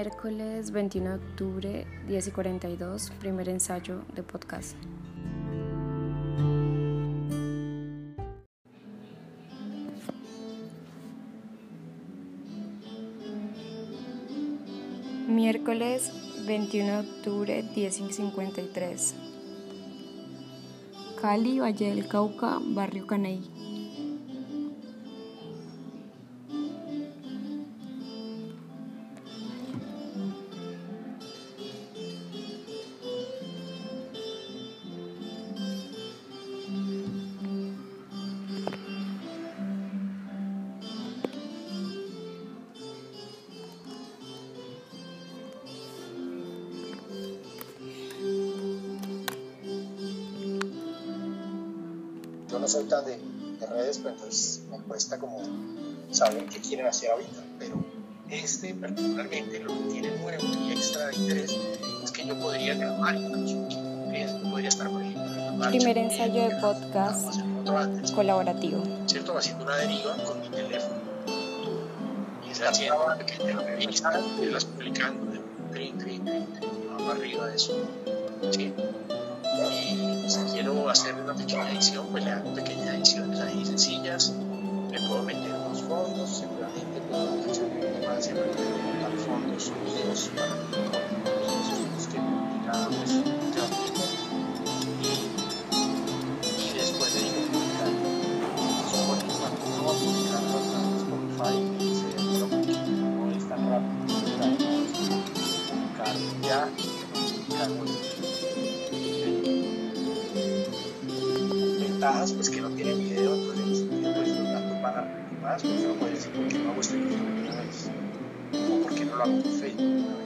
Miércoles 21 de octubre, 10 y 42, primer ensayo de podcast. Miércoles 21 de octubre, 10 y 53. Cali, Valle del Cauca, Barrio Caney. No soy tan de, de redes, pero entonces me cuesta como saber qué quieren hacer ahorita. Pero este particularmente lo que tiene nuevo y extra de interés es que yo podría grabar incluso. Podría estar, por ejemplo, en marcha, Primer ensayo de podcast antes, colaborativo. ¿cierto? Haciendo una deriva con mi teléfono. Y es haciendo una pequeña revista, irlas publicando de un trin, trin, trin, arriba de eso. ¿sí? Y quiero hacer una pequeña edición, pues le hago pequeñas ediciones ahí sencillas. Le puedo meter unos fondos, seguramente puedo tema, siempre puedo colocar fondos sonidos para los que publica pues. Y, y después digo publicar. Spotify, no va a publicar las Spotify y se demora no es tan rápido. Publicar ya publicar pues que no tiene video, entonces en ese sentido pues los datos van a rendir más, porque no puede decir por qué no hago este video vez, o por qué no lo hago por Facebook.